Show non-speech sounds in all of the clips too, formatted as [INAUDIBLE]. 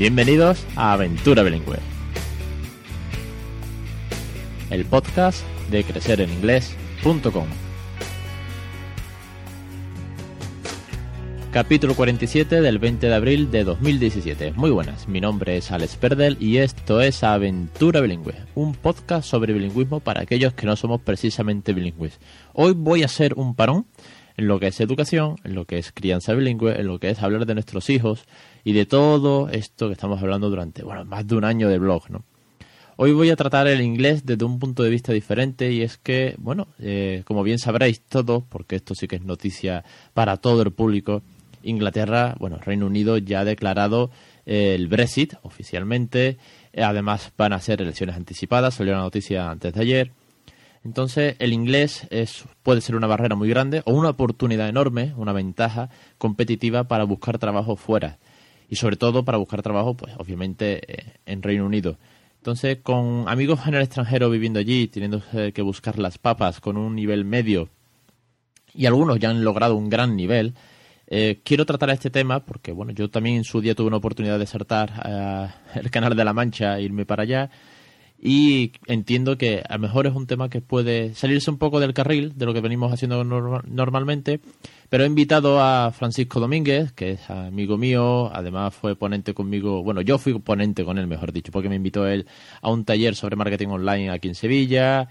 Bienvenidos a Aventura Bilingüe, el podcast de crecereninglés.com. Capítulo 47 del 20 de abril de 2017. Muy buenas, mi nombre es Alex Perdel y esto es Aventura Bilingüe, un podcast sobre bilingüismo para aquellos que no somos precisamente bilingües. Hoy voy a hacer un parón en lo que es educación, en lo que es crianza bilingüe, en lo que es hablar de nuestros hijos y de todo esto que estamos hablando durante, bueno, más de un año de blog, ¿no? Hoy voy a tratar el inglés desde un punto de vista diferente y es que, bueno, eh, como bien sabréis todos, porque esto sí que es noticia para todo el público, Inglaterra, bueno, Reino Unido ya ha declarado eh, el Brexit oficialmente, además van a ser elecciones anticipadas, salió la noticia antes de ayer, entonces, el inglés es, puede ser una barrera muy grande o una oportunidad enorme, una ventaja competitiva para buscar trabajo fuera. Y sobre todo para buscar trabajo, pues obviamente eh, en Reino Unido. Entonces, con amigos en el extranjero viviendo allí, teniendo que buscar las papas con un nivel medio, y algunos ya han logrado un gran nivel, eh, quiero tratar este tema porque, bueno, yo también en su día tuve una oportunidad de saltar eh, el Canal de la Mancha e irme para allá y entiendo que a lo mejor es un tema que puede salirse un poco del carril de lo que venimos haciendo normalmente, pero he invitado a Francisco Domínguez, que es amigo mío, además fue ponente conmigo, bueno, yo fui ponente con él, mejor dicho, porque me invitó él a un taller sobre marketing online aquí en Sevilla.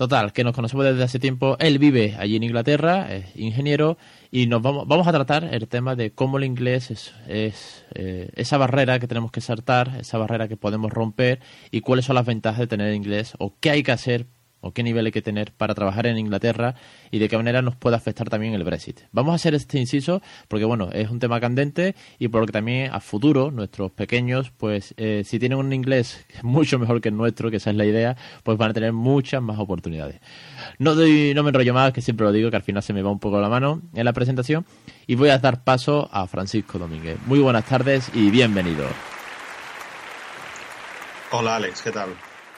Total, que nos conocemos desde hace tiempo. Él vive allí en Inglaterra, es ingeniero, y nos vamos, vamos a tratar el tema de cómo el inglés es, eh, esa barrera que tenemos que saltar, esa barrera que podemos romper y cuáles son las ventajas de tener inglés o qué hay que hacer o qué nivel hay que tener para trabajar en Inglaterra y de qué manera nos puede afectar también el Brexit. Vamos a hacer este inciso porque, bueno, es un tema candente y porque también a futuro nuestros pequeños, pues eh, si tienen un inglés [LAUGHS] mucho mejor que el nuestro, que esa es la idea, pues van a tener muchas más oportunidades. No, doy, no me enrollo más, que siempre lo digo, que al final se me va un poco la mano en la presentación y voy a dar paso a Francisco Domínguez. Muy buenas tardes y bienvenido. Hola Alex, ¿qué tal?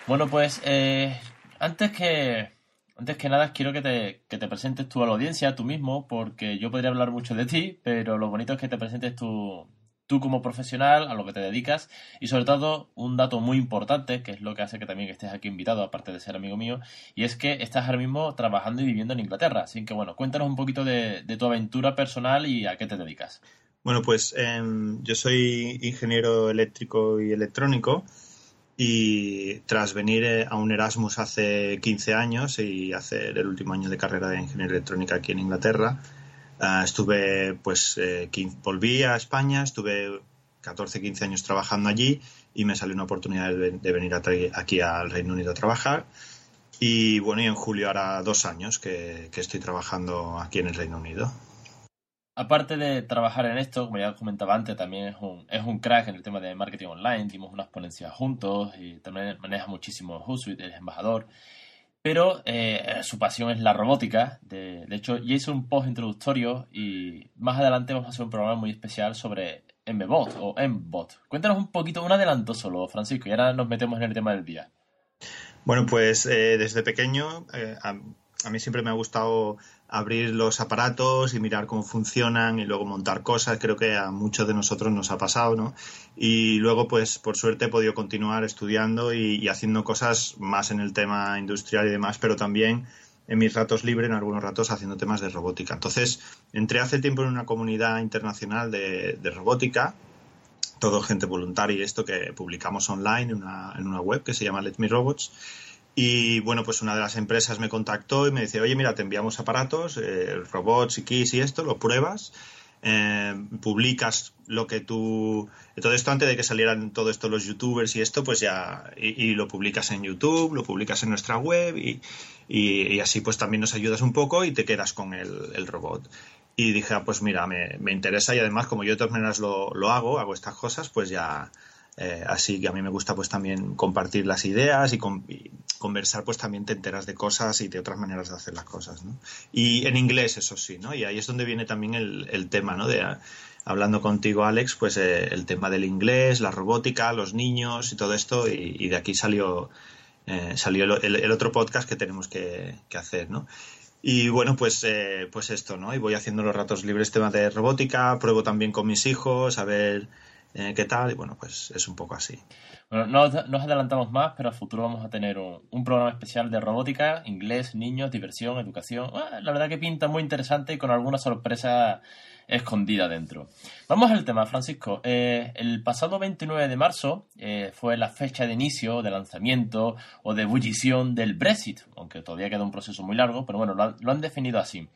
Bueno, pues eh, antes que, antes que nada, quiero que te, que te presentes tú a la audiencia, tú mismo, porque yo podría hablar mucho de ti, pero lo bonito es que te presentes tú, tú como profesional, a lo que te dedicas, y sobre todo un dato muy importante, que es lo que hace que también estés aquí invitado, aparte de ser amigo mío, y es que estás ahora mismo trabajando y viviendo en Inglaterra. Así que bueno, cuéntanos un poquito de, tu aventura personal y a qué te dedicas. Bueno, pues em, yo soy ingeniero eléctrico y electrónico y tras venir eh, a un Erasmus hace 15 años y hacer el último año de carrera de ingeniería electrónica aquí en Inglaterra, eh, estuve, pues, eh, volví a España, estuve 14, 15 años trabajando allí y me salió una oportunidad de, venir aquí al Reino Unido a trabajar. Y bueno, y en julio hará dos años que estoy trabajando aquí en el Reino Unido aparte de trabajar en esto, como ya comentaba antes, también es un, es un crack en el tema de marketing online. Dimos unas ponencias juntos y también maneja muchísimo Hootsuite, es embajador. Pero eh, su pasión es la robótica. De, hecho, ya hice un post introductorio y más adelante vamos a hacer un programa muy especial sobre MBot o MBot. Cuéntanos un poquito, un adelanto solo, Francisco, y ahora nos metemos en el tema del día. Bueno, pues eh, desde pequeño eh, a, mí siempre me ha gustado abrir los aparatos y mirar cómo funcionan y luego montar cosas. Creo que a muchos de nosotros nos ha pasado, ¿no? Y luego, pues, por suerte he podido continuar estudiando y, haciendo cosas más en el tema industrial y demás, pero también en mis ratos libres, en algunos ratos, haciendo temas de robótica. Entonces, entré hace tiempo en una comunidad internacional de, robótica, todo gente voluntaria y esto que publicamos online en una, en una web que se llama Let Me Robots y bueno, pues una de las empresas me contactó y me dice, oye, mira, te enviamos aparatos, eh, robots y keys y esto, lo pruebas, eh, publicas lo que tú... Todo esto antes de que salieran todo esto los youtubers y esto, pues ya... Y, lo publicas en YouTube, lo publicas en nuestra web y, y, así pues también nos ayudas un poco y te quedas con el, el robot. Y dije, ah, pues mira, me, me, interesa y además como yo de todas maneras lo, lo hago, hago estas cosas, pues ya eh, así que a mí me gusta pues también compartir las ideas y, conversar pues también te enteras de cosas y de otras maneras de hacer las cosas. Y en inglés, eso sí, ¿no? Y ahí es donde viene también el, tema, ¿no? De, hablando contigo, Alex, pues eh, el tema del inglés, la robótica, los niños y todo esto y, de aquí salió, eh, salió el, otro podcast que tenemos que, hacer, ¿no? Y bueno, pues, pues esto, ¿no? Y voy haciendo los ratos libres tema de robótica, pruebo también con mis hijos, a ver eh, qué tal, y bueno, pues es un poco así. Bueno, no nos adelantamos más, pero a futuro vamos a tener un, programa especial de robótica, inglés, niños, diversión, educación. Ah, la verdad que pinta muy interesante y con alguna sorpresa escondida dentro. Vamos al tema, Francisco. Eh, el pasado 29 de marzo eh, fue la fecha de inicio, de lanzamiento o de ebullición del Brexit, aunque todavía queda un proceso muy largo, pero bueno, lo han definido así.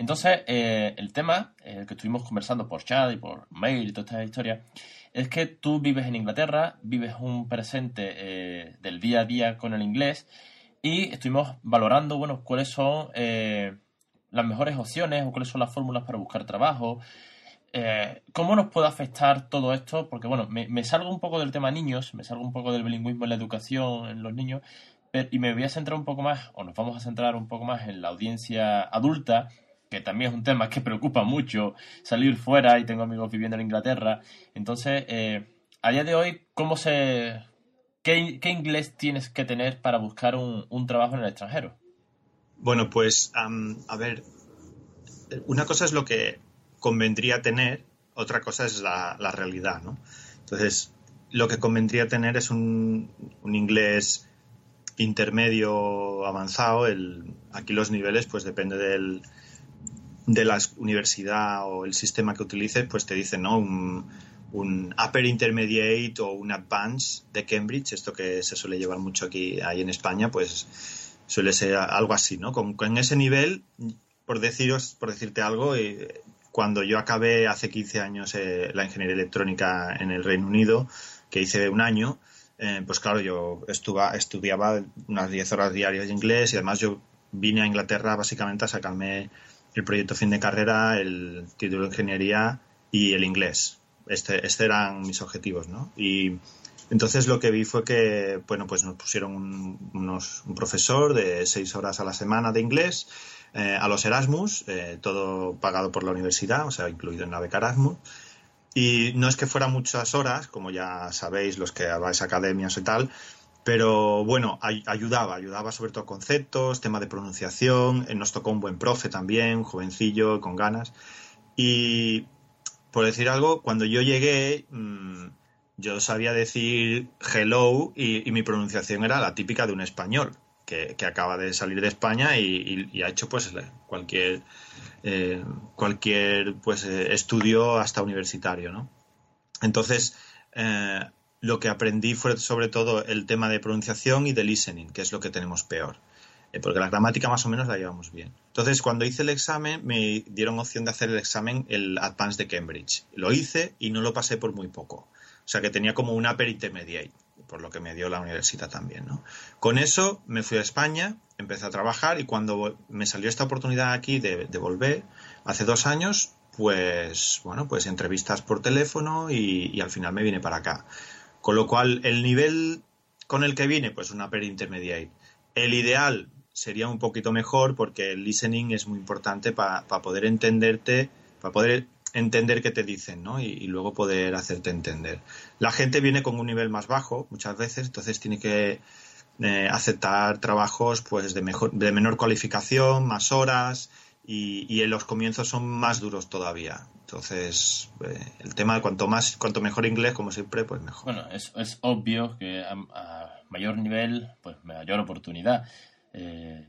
Entonces, eh, el tema, el que estuvimos conversando por chat y por mail y toda esta historia, es que tú vives en Inglaterra, vives un presente eh, del día a día con el inglés y estuvimos valorando, bueno, cuáles son eh, las mejores opciones o cuáles son las fórmulas para buscar trabajo. ¿Cómo nos puede afectar todo esto? Porque, bueno, me, me, salgo un poco del tema niños, me salgo un poco del bilingüismo en la educación en los niños, y me voy a centrar un poco más, o nos vamos a centrar un poco más en la audiencia adulta que también es un tema que preocupa mucho, salir fuera y tengo amigos viviendo en Inglaterra. Entonces, eh, a día de hoy, ¿cómo se, qué, inglés tienes que tener para buscar un, trabajo en el extranjero? Bueno, pues, a ver, una cosa es lo que convendría tener, otra cosa es la, realidad, ¿no? Entonces, lo que convendría tener es un, un inglés intermedio avanzado. El, aquí los niveles, pues depende del, de la universidad o el sistema que utilices, pues te dicen, ¿no? Un, Upper Intermediate o un Advanced de Cambridge, esto que se suele llevar mucho aquí ahí en España, pues suele ser algo así, ¿no? Con, ese nivel, por deciros, por decirte algo, eh, cuando yo acabé hace 15 años eh, la ingeniería electrónica en el Reino Unido, que hice un año, eh, pues claro, yo estudiaba unas 10 horas diarias de inglés y además yo vine a Inglaterra básicamente a sacarme el proyecto fin de carrera, el título de ingeniería y el inglés. Este, este eran mis objetivos, ¿no? Y entonces lo que vi fue que, bueno, pues nos pusieron un, unos, un profesor de seis horas a la semana de inglés eh, a los Erasmus, eh, todo pagado por la universidad, o sea, incluido en la beca Erasmus. Y no es que fuera muchas horas, como ya sabéis los que vais a academias y tal, pero bueno, ayudaba, ayudaba sobre todo conceptos, tema de pronunciación. Eh, nos tocó un buen profe también, jovencillo, con ganas. Y por decir algo, cuando yo llegué, mm, yo sabía decir hello y, mi pronunciación era la típica de un español que, acaba de salir de España y, ha hecho pues cualquier, eh, cualquier pues, eh, estudio hasta universitario, ¿no? Entonces, lo que aprendí fue sobre todo el tema de pronunciación y de listening, que es lo que tenemos peor. Eh, porque la gramática más o menos la llevamos bien. Entonces, cuando hice el examen, me dieron opción de hacer el examen, el Advanced de Cambridge. Lo hice y no lo pasé por muy poco. O sea que tenía como una Upper Intermediate, por lo que me dio la universidad también. ¿no? Con eso me fui a España, empecé a trabajar y cuando me salió esta oportunidad aquí de, volver, hace dos años, pues bueno, pues entrevistas por teléfono y, y al final me vine para acá. Con lo cual, el nivel con el que viene, pues una per intermediate. El ideal sería un poquito mejor porque el listening es muy importante para poder entenderte, para poder entender qué te dicen, ¿no? Y, luego poder hacerte entender. La gente viene con un nivel más bajo muchas veces, entonces tiene que eh, aceptar trabajos pues de mejor, de menor cualificación, más horas, y, en los comienzos son más duros todavía. Entonces, eh, el tema de cuanto más, cuanto mejor inglés, como siempre, pues mejor. Bueno, es, es obvio que a, mayor nivel, pues mayor oportunidad. Eh,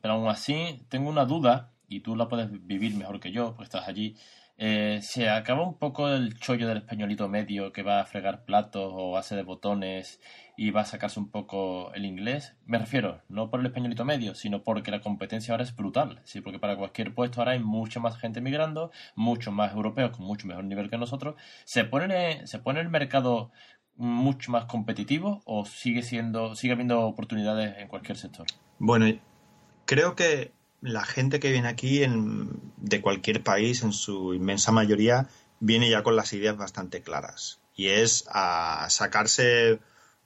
pero aún así, tengo una duda, y tú la puedes vivir mejor que yo, porque estás allí. Eh, se acaba un poco el chollo del españolito medio que va a fregar platos o hace de botones y va a sacarse un poco el inglés. Me refiero, no por el españolito medio, sino porque la competencia ahora es brutal. Sí, porque para cualquier puesto ahora hay mucha más gente migrando, muchos más europeos con mucho mejor nivel que nosotros. ¿Se pone, se pone el mercado mucho más competitivo o sigue siendo, sigue habiendo oportunidades en cualquier sector? Bueno, creo que la gente que viene aquí de cualquier país, en su inmensa mayoría, viene ya con las ideas bastante claras. Y es a sacarse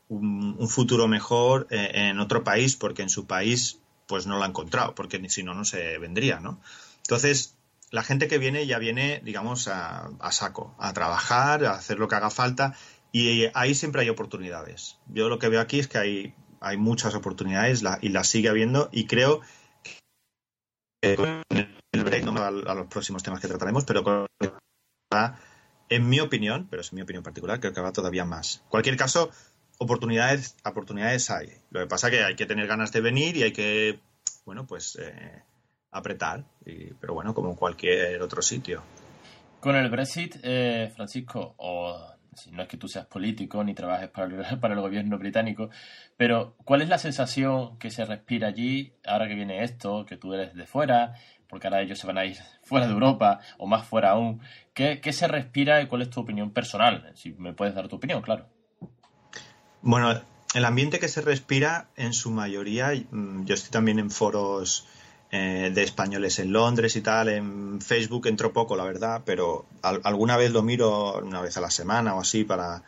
un, futuro mejor eh, en otro país porque en su país pues no lo ha encontrado, porque si no, no se vendría, ¿no? Entonces, la gente que viene ya viene, digamos, a, saco, a trabajar, a hacer lo que haga falta y ahí siempre hay oportunidades. Yo lo que veo aquí es que hay, hay muchas oportunidades y las sigue habiendo y creo que con el break, no a, los próximos temas que trataremos, pero en mi opinión, pero es mi opinión particular, creo que va todavía más. En cualquier caso, oportunidades, oportunidades hay. Lo que pasa es que hay que tener ganas de venir y hay que, bueno, pues eh, apretar. pero bueno, como en cualquier otro sitio. Con el Brexit, eh, Francisco, o si no es que tú seas político ni trabajes para el, [LAUGHS] para el gobierno británico, pero ¿cuál es la sensación que se respira allí ahora que viene esto, que tú eres de fuera, porque ahora ellos se van a ir [LAUGHS] fuera de Europa o más fuera aún? ¿Qué, qué se respira y cuál es tu opinión personal? Si me puedes dar tu opinión, claro. Bueno, el ambiente que se respira en su mayoría, mm, yo estoy también en foros eh, de españoles en Londres y tal, en Facebook entro poco, la verdad, pero alguna vez lo miro una vez a la semana o así para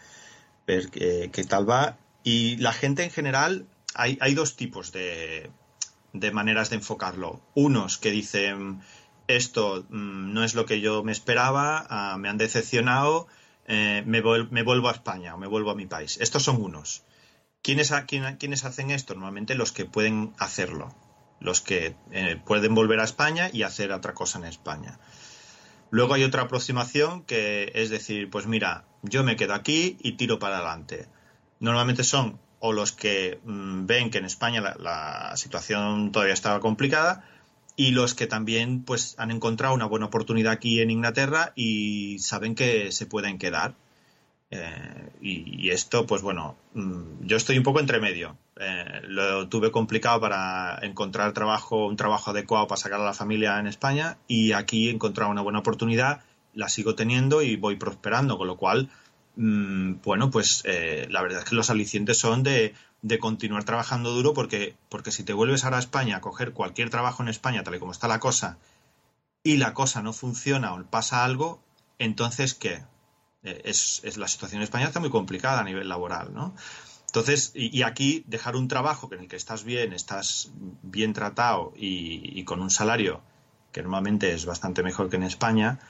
ver qué, tal va. Y la gente en general, hay, hay dos tipos de, de maneras de enfocarlo. Unos que dicen, esto mm, no es lo que yo me esperaba, ah, me han decepcionado eh, me, vuelvo a España o me vuelvo a mi país. Estos son unos. ¿Quiénes, hacen esto? Normalmente los que pueden hacerlo, los que eh, pueden volver a España y hacer otra cosa en España. Luego hay otra aproximación que es decir, pues mira, yo me quedo aquí y tiro para adelante. Normalmente son o los que mm, ven que en España la situación todavía estaba complicada, y los que también pues han encontrado una buena oportunidad aquí en Inglaterra y saben que se pueden quedar. Eh, y, esto, pues bueno, mm, yo estoy un poco entre medio. Eh, lo tuve complicado para encontrar trabajo, un trabajo adecuado para sacar a la familia en España y aquí he encontrado una buena oportunidad, la sigo teniendo y voy prosperando, con lo cual, mm, bueno, pues eh, la verdad es que los alicientes son de continuar trabajando duro porque, porque si te vuelves ahora a España a coger cualquier trabajo en España, tal y como está la cosa, y la cosa no funciona o pasa algo, entonces ¿qué? Eh, es, la situación en España está muy complicada a nivel laboral, ¿no? Entonces, y, aquí dejar un trabajo en el que estás bien, estás bien tratado y, con un salario que normalmente es bastante mejor que en España,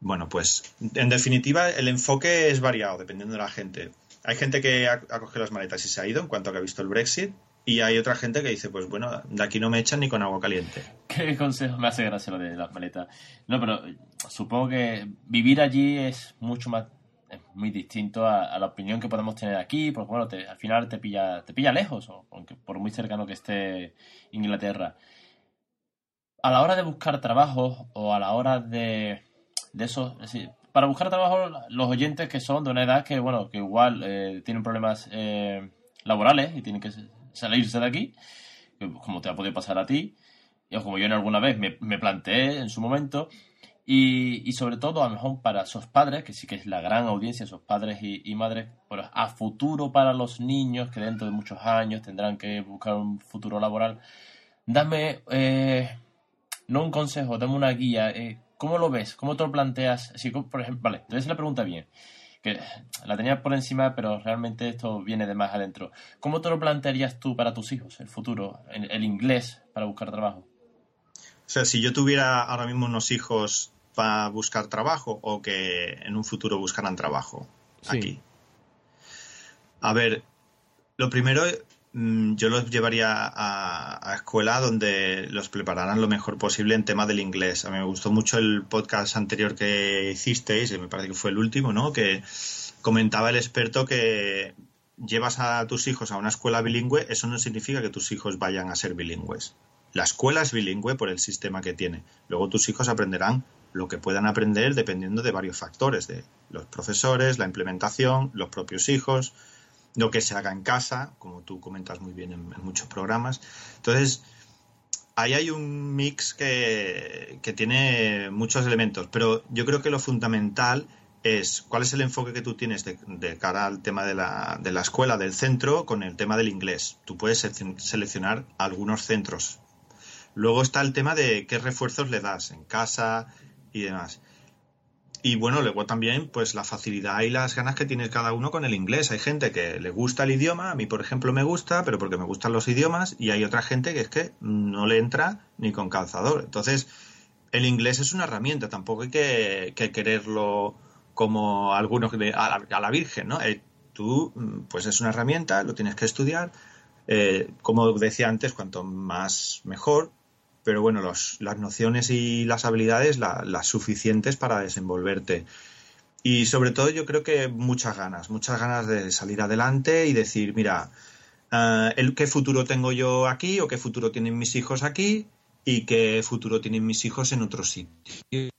bueno, pues en definitiva el enfoque es variado dependiendo de la gente. Hay gente que ha, cogido las maletas y se ha ido en cuanto a que ha visto el Brexit. Y hay otra gente que dice, pues bueno, de aquí no me echan ni con agua caliente. [LAUGHS] ¿Qué consejo me hace gracia lo de las maletas? No, pero supongo que vivir allí es mucho más, es muy distinto a, la opinión que podemos tener aquí, porque bueno, al final te pilla, te pilla lejos, aunque por muy cercano que esté Inglaterra. A la hora de buscar trabajo o a la hora de, de eso, es decir, para buscar trabajo, los oyentes que son de una edad que, bueno, que igual eh, tienen problemas eh, laborales y tienen que salirse de aquí, como te ha podido pasar a ti, y como yo en alguna vez me, planteé en su momento, y, sobre todo, a lo mejor para esos padres, que sí que es la gran audiencia, esos padres y, madres, pero a futuro para los niños que dentro de muchos años tendrán que buscar un futuro laboral, dame, eh, no un consejo, dame una guía. ¿Cómo lo ves? ¿Cómo te lo planteas? Si, por ejemplo, vale, entonces la pregunta bien. Que la tenía por encima, pero realmente esto viene de más adentro. ¿Cómo te lo plantearías tú para tus hijos, el futuro, el, inglés para buscar trabajo? O sea, si yo tuviera ahora mismo unos hijos para buscar trabajo o que en un futuro buscaran trabajo aquí. A ver, lo primero yo los llevaría a, escuela donde los prepararan lo mejor posible en tema del inglés. A mí me gustó mucho el podcast anterior que hicisteis, me parece que fue el último, ¿no? Que comentaba el experto que llevas a tus hijos a una escuela bilingüe, eso no significa que tus hijos vayan a ser bilingües. La escuela es bilingüe por el sistema que tiene. Luego tus hijos aprenderán lo que puedan aprender dependiendo de varios factores, de los profesores, la implementación, los propios hijos, lo que se haga en casa, como tú comentas muy bien en, muchos programas. Entonces, ahí hay un mix que, tiene muchos elementos, pero yo creo que lo fundamental es cuál es el enfoque que tú tienes de, cara al tema de la, de la, escuela, del centro, con el tema del inglés. Tú puedes seleccionar algunos centros. Luego está el tema de qué refuerzos le das en casa y demás. Y bueno, luego también, pues la facilidad y las ganas que tiene cada uno con el inglés. Hay gente que le gusta el idioma, a mí por ejemplo me gusta, pero porque me gustan los idiomas, y hay otra gente que es que no le entra ni con calzador. Entonces, el inglés es una herramienta, tampoco hay que, quererlo como algunos a la, a la Virgen, ¿no? Eh, tú, pues es una herramienta, lo tienes que estudiar. Eh, como decía antes, cuanto más mejor, pero bueno, las nociones y las habilidades las suficientes para desenvolverte. Y sobre todo yo creo que muchas ganas, muchas ganas de salir adelante y decir, mira, uh, el, ¿qué futuro tengo yo aquí o qué futuro tienen mis hijos aquí y qué futuro tienen mis hijos en otro sitio?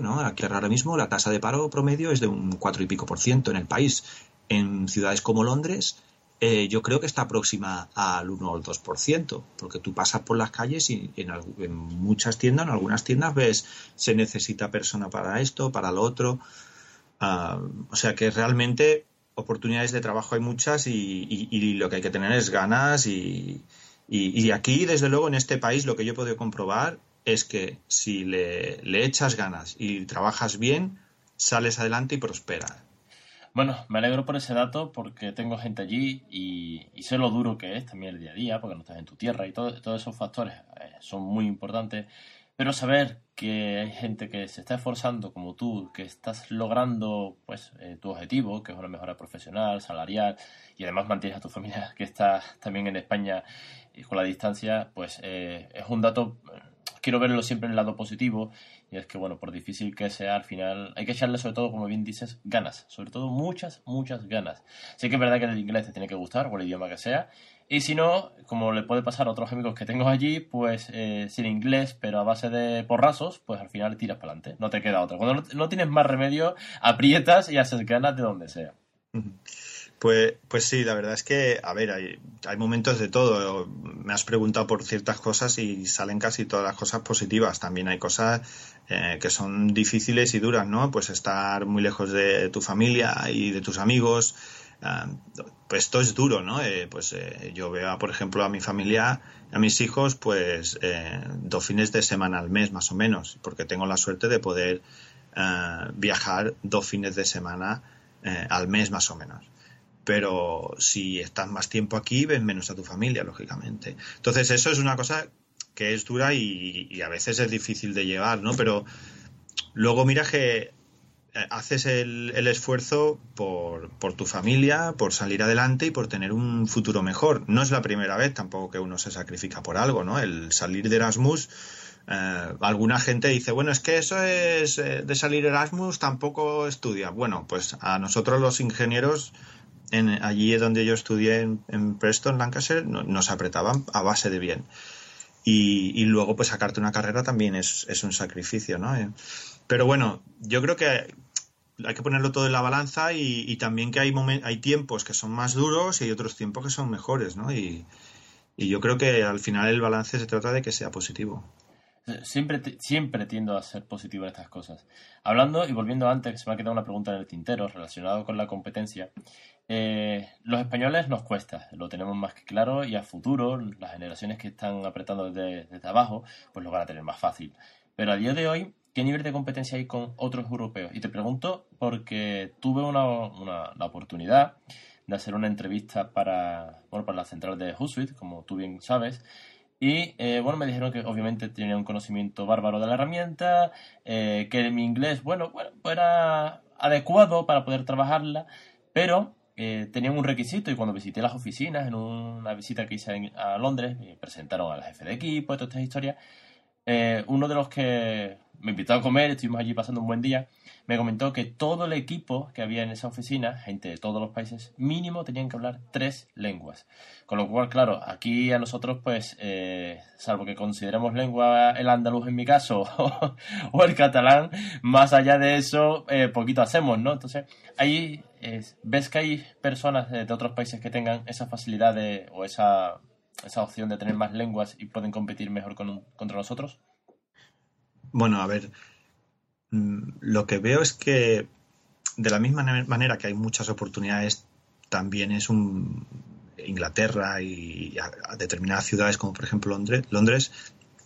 ¿no? Aquí ahora mismo la tasa de paro promedio es de un cuatro y pico por ciento en el país. En ciudades como Londres eh, yo creo que está próxima al 1 o al 2%, porque tú pasas por las calles y en, muchas tiendas, en algunas tiendas ves se necesita persona para esto, para lo otro. Ah, o sea que realmente oportunidades de trabajo hay muchas y, lo que hay que tener es ganas y, aquí, desde luego, en este país lo que yo he podido comprobar es que si le echas ganas y trabajas bien, sales adelante y prosperas. Bueno, me alegro por ese dato porque tengo gente allí y, sé lo duro que es también el día a día, porque no estás en tu tierra y todo, todos esos factores eh, son muy importantes. Pero saber que hay gente que se está esforzando como tú, que estás logrando pues eh, tu objetivo, que es una mejora profesional, salarial, y además mantienes a tu familia [LAUGHS] que está también en España y con la distancia, pues eh, es un dato, quiero verlo siempre en el lado positivo y es que, bueno, por difícil que sea, al final hay que echarle sobre todo, como bien dices, ganas. Sobre todo muchas, muchas ganas. Sé que es verdad que el inglés te tiene que gustar, o el idioma que sea. Y si no, como le puede pasar a otros amigos que tengo allí, pues eh, sin inglés, pero a base de porrazos, pues al final tiras para adelante. No te queda otra. Cuando no, tienes más remedio, aprietas y haces ganas de donde sea. Pues, pues sí, la verdad es que, a ver, hay, hay momentos de todo. Me has preguntado por ciertas cosas y salen casi todas las cosas positivas. También hay cosas eh, que son difíciles y duras, ¿no? Pues estar muy lejos de tu familia y de tus amigos. Ah, pues esto es duro, ¿no? Eh, pues eh, yo veo, por ejemplo, a mi familia, a mis hijos, pues dos fines de semana al mes, más o menos, porque tengo la suerte de poder viajar dos fines de semana al mes, más o menos pero si estás más tiempo aquí, ves menos a tu familia, lógicamente. Entonces, eso es una cosa que es dura y, a veces es difícil de llevar, ¿no? Pero luego mira que eh, haces el, esfuerzo por, tu familia, por salir adelante y por tener un futuro mejor. No es la primera vez tampoco que uno se sacrifica por algo, ¿no? El salir de Erasmus, eh, alguna gente dice, bueno, es que eso es eh, de salir Erasmus, tampoco estudia. Bueno, pues a nosotros los ingenieros en, allí donde yo estudié en, Preston, Lancashire, nos apretaban a base de bien. Y, luego, pues sacarte una carrera también es, un sacrificio, ¿no? Eh, pero bueno, yo creo que hay que ponerlo todo en la balanza y, también que hay, hay tiempos que son más duros y hay otros tiempos que son mejores, ¿no? Y, y yo creo que al final el balance se trata de que sea positivo. Siempre, siempre tiendo a ser positivo en estas cosas. Hablando y volviendo antes, que se me ha quedado una pregunta en el tintero relacionado con la competencia. Eh, los españoles nos cuesta, lo tenemos más que claro y a futuro las generaciones que están apretando desde, abajo pues lo van a tener más fácil. Pero a día de hoy, ¿qué nivel de competencia hay con otros europeos? Y te pregunto porque tuve una, una la oportunidad de hacer una entrevista para, bueno, para la central de Hootsuite, como tú bien sabes, y eh, bueno, me dijeron que obviamente tenía un conocimiento bárbaro de la herramienta, eh, que mi inglés, bueno, bueno, era adecuado para poder trabajarla, pero eh, tenían un requisito y cuando visité las oficinas, en una visita que hice a Londres, me presentaron al jefe de equipo, todas estas historias, eh, uno de los que me invitó a comer, estuvimos allí pasando un buen día, me comentó que todo el equipo que había en esa oficina, gente de todos los países, mínimo tenían que hablar tres lenguas. Con lo cual, claro, aquí a nosotros, pues, eh, salvo que consideremos lengua el andaluz en mi caso [LAUGHS] o el catalán, más allá de eso, eh, poquito hacemos, ¿no? Entonces, ahí ves que hay personas de, otros países que tengan esa facilidad de, o esa, esa opción de tener más lenguas y pueden competir mejor con, contra nosotros. Bueno, a ver, mm, lo que veo es que de la misma manera que hay muchas oportunidades, también es un Inglaterra y determinadas ciudades como por ejemplo Londres, Londres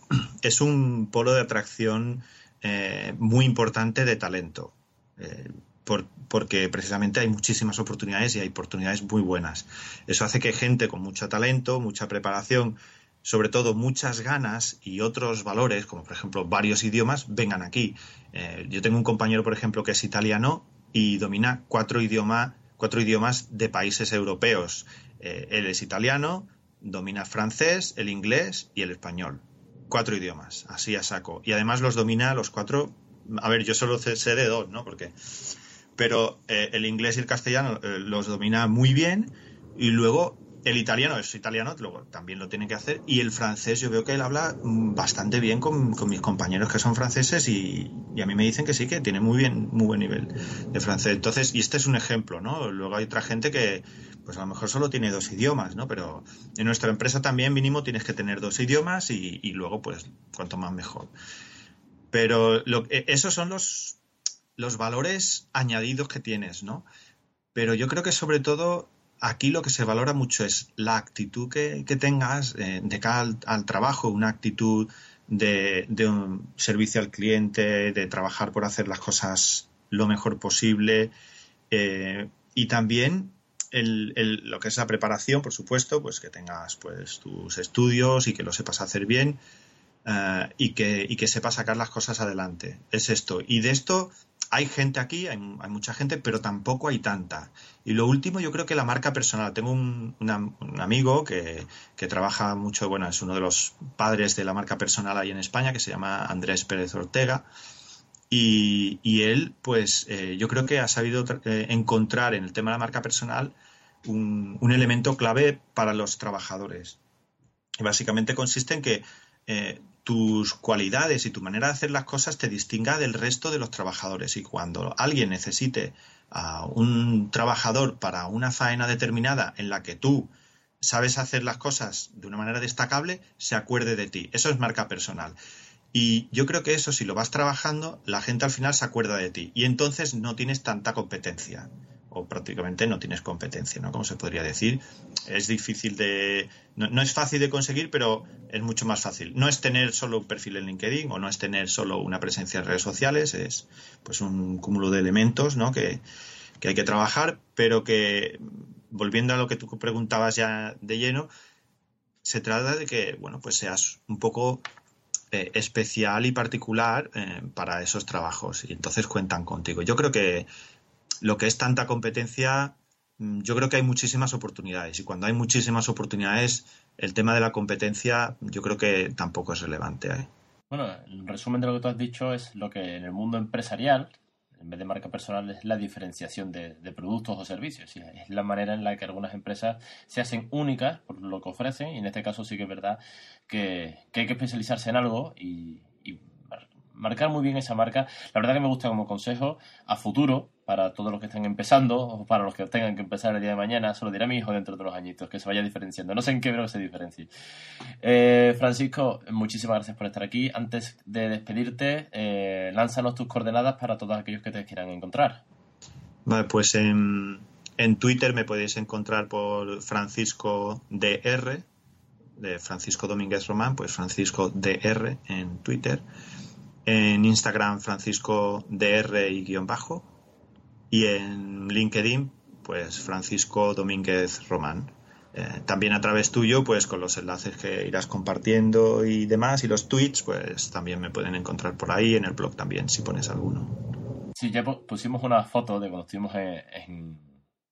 [CLEARS THROAT] es un polo de atracción eh, muy importante de talento. Eh, porque precisamente hay muchísimas oportunidades y hay oportunidades muy buenas. Eso hace que gente con mucho talento, mucha preparación, sobre todo muchas ganas y otros valores, como por ejemplo varios idiomas, vengan aquí. Eh, yo tengo un compañero, por ejemplo, que es italiano y domina cuatro, cuatro idiomas de países europeos. Eh, él es italiano, domina francés, el inglés y el español. Cuatro idiomas, así a saco. Y además los domina los cuatro a ver, yo solo sé de dos, ¿no? Porque, pero eh, el inglés y el castellano los domina muy bien y luego el italiano es italiano, luego también lo tiene que hacer. Y el francés, yo veo que él habla mm, bastante bien con, mis compañeros que son franceses y, a mí me dicen que sí, que tiene muy bien, muy buen nivel de francés. Entonces, y este es un ejemplo, ¿no? Luego hay otra gente que, pues a lo mejor solo tiene dos idiomas, ¿no? Pero en nuestra empresa también mínimo tienes que tener dos idiomas y, luego, pues, cuanto más mejor. Pero lo, e, esos son los, los valores añadidos que tienes, ¿no? Pero yo creo que sobre todo aquí lo que se valora mucho es la actitud que, tengas eh, de cara al, trabajo, una actitud de, un servicio al cliente, de trabajar por hacer las cosas lo mejor posible eh, y también lo que es la preparación, por supuesto, pues que tengas pues tus estudios y que lo sepas hacer bien eh, y, que, y que sepas sacar las cosas adelante. Es esto. Y de esto hay gente aquí, hay, mucha gente, pero tampoco hay tanta. Y lo último, yo creo que la marca personal. Tengo un, amigo que, trabaja mucho, bueno, es uno de los padres de la marca personal ahí en España, que se llama Andrés Pérez Ortega. Y, él, pues, eh, yo creo que ha sabido eh, encontrar en el tema de la marca personal un, elemento clave para los trabajadores. Y básicamente consiste en que tus cualidades y tu manera de hacer las cosas te distinga del resto de los trabajadores. Y cuando alguien necesite a un trabajador para una faena determinada en la que tú sabes hacer las cosas de una manera destacable, se acuerde de ti. Eso es marca personal. Y yo creo que eso, si lo vas trabajando, la gente al final se acuerda de ti. Y entonces no tienes tanta competencia o prácticamente no tienes competencia, ¿no? Como se podría decir. Es difícil de... No, es fácil de conseguir, pero es mucho más fácil. No es tener solo un perfil en LinkedIn o no es tener solo una presencia en redes sociales, es pues un cúmulo de elementos, ¿no? Que, hay que trabajar, pero que, volviendo a lo que tú preguntabas ya de lleno, se trata de que, bueno, pues seas un poco eh, especial y particular eh, para esos trabajos y entonces cuentan contigo. Yo creo que lo que es tanta competencia, mm, yo creo que hay muchísimas oportunidades y cuando hay muchísimas oportunidades, el tema de la competencia yo creo que tampoco es relevante. ¿eh? Bueno, el resumen de lo que tú has dicho es lo que en el mundo empresarial, en vez de marca personal, es la diferenciación de, productos o servicios. Es la manera en la que algunas empresas se hacen únicas por lo que ofrecen y en este caso sí que es verdad que, que hay que especializarse en algo y, marcar muy bien esa marca. La verdad que me gusta como consejo a futuro para todos los que estén empezando o para los que tengan que empezar el día de mañana. Se lo diré a mi hijo dentro de unos añitos, que se vaya diferenciando. No sé en qué, pero que se diferencie. Eh, Francisco, muchísimas gracias por estar aquí. Antes de despedirte, eh, lánzanos tus coordenadas para todos aquellos que te quieran encontrar. Vale, pues en, en Twitter me podéis encontrar por Francisco DR, de Francisco Domínguez Román, pues Francisco DR en Twitter en Instagram Francisco DR y guion bajo y en LinkedIn pues Francisco Domínguez Román. Eh, también a través tuyo, pues con los enlaces que irás compartiendo y demás, y los tweets, pues también me pueden encontrar por ahí, en el blog también, si pones alguno. Sí, ya pusimos una foto de cuando estuvimos en,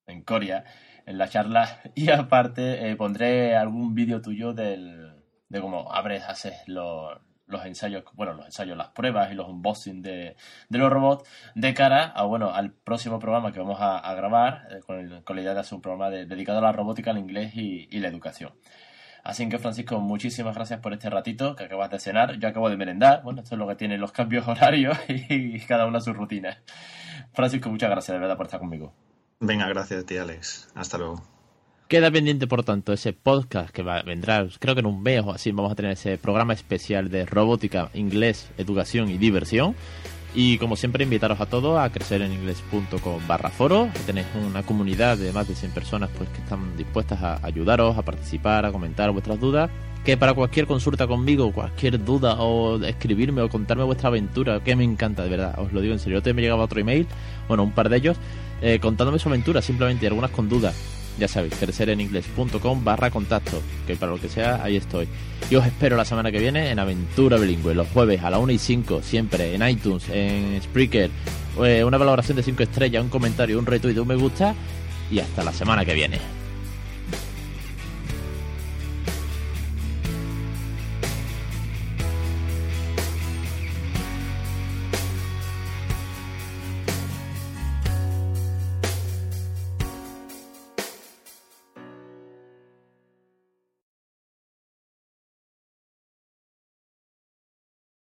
en, Corea, en la charla, [LAUGHS] y aparte eh, pondré algún vídeo tuyo del, de cómo abres, haces los los ensayos, bueno, los ensayos, las pruebas y los unboxing de, los robots de cara a, bueno, al próximo programa que vamos a, grabar eh, con, con, la idea de hacer un programa dedicado a la robótica, al inglés y, la educación. Así que, Francisco, muchísimas gracias por este ratito que acabas de cenar. Yo acabo de merendar. Bueno, esto es lo que tienen los cambios horarios [LAUGHS] y, cada una su rutina. Francisco, muchas gracias de verdad por estar conmigo. Venga, gracias a ti, Alex. Hasta luego. Queda pendiente, por tanto, ese podcast que va, vendrá, creo que en un mes o así, vamos a tener ese programa especial de robótica, inglés, educación y diversión. Y como siempre, invitaros a todos a crecer en inglés.com barra foro. Tenéis una comunidad de más de 100 personas pues, que están dispuestas a ayudaros, a participar, a comentar vuestras dudas. Que para cualquier consulta conmigo, cualquier duda o escribirme o contarme vuestra aventura, que me encanta, de verdad, os lo digo en serio. Yo te me llegaba otro email, bueno, un par de ellos, eh, contándome su aventura simplemente, algunas con dudas ya sabéis, crecereningles.com barra contacto, que para lo que sea, ahí estoy. Y os espero la semana que viene en Aventura Bilingüe, los jueves a la 1 y 5, siempre en iTunes, en Spreaker, eh, una valoración de 5 estrellas, un comentario, un retweet, un me gusta, y hasta la semana que viene.